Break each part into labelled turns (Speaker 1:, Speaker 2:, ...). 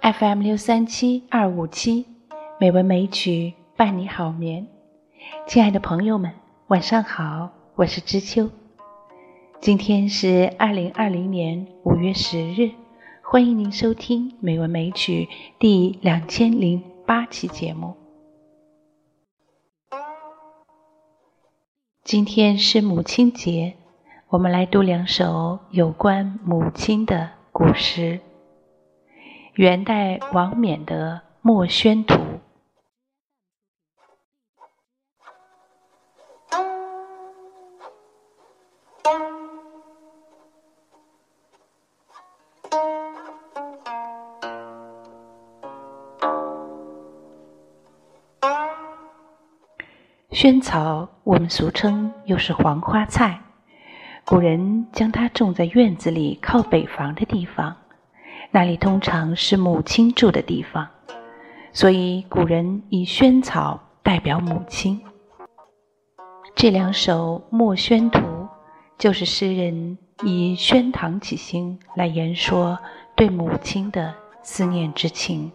Speaker 1: FM 六三七二五七，美文美曲伴你好眠。亲爱的朋友们，晚上好，我是知秋。今天是二零二零年五月十日，欢迎您收听《美文美曲》第两千零八期节目。今天是母亲节，我们来读两首有关母亲的古诗。元代王冕的《墨轩图》。萱草，我们俗称又是黄花菜，古人将它种在院子里靠北房的地方。那里通常是母亲住的地方，所以古人以萱草代表母亲。这两首《墨轩图》就是诗人以萱堂起兴来言说对母亲的思念之情。《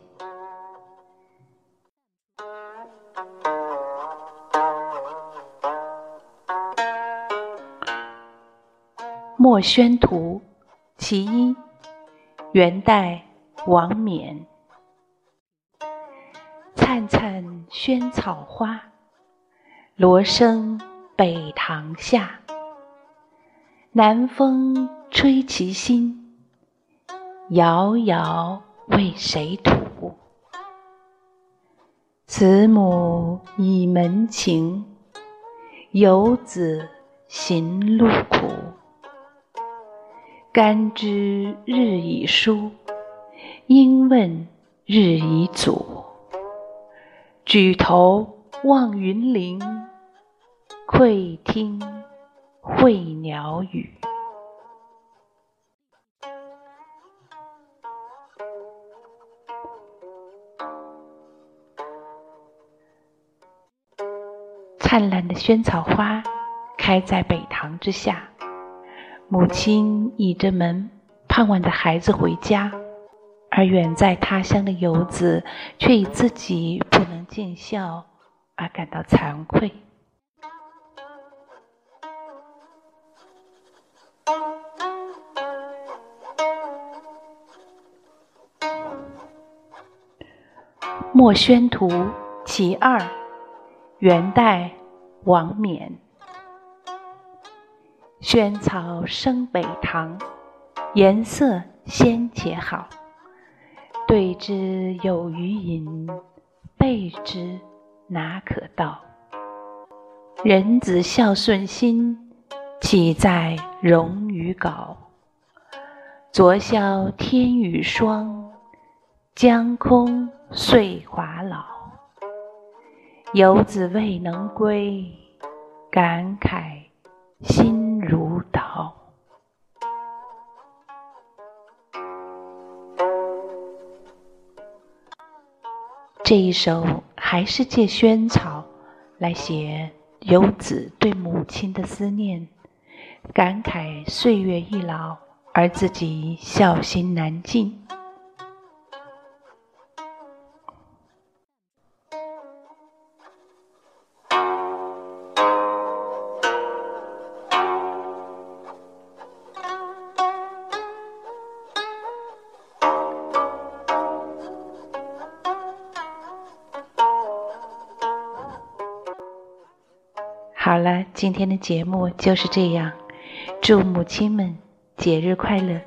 Speaker 1: 墨轩图》其一。元代王冕，灿灿萱草花，罗生北堂下。南风吹其心，遥遥为谁吐？慈母倚门情，游子行路苦。甘知日已疏，应问日已阻。举头望云林，窥听会鸟语。灿烂的萱草花开在北堂之下。母亲倚着门，盼望着孩子回家，而远在他乡的游子却以自己不能见笑而感到惭愧。《墨轩图·其二》，元代，王冕。萱草生北堂，颜色鲜且好。对之有余饮，备之哪可道？人子孝顺心，岂在容与稿？昨宵天雨霜，江空岁华老。游子未能归，感慨心。这一首还是借萱草来写游子对母亲的思念，感慨岁月易老，而自己孝心难尽。好了，今天的节目就是这样。祝母亲们节日快乐！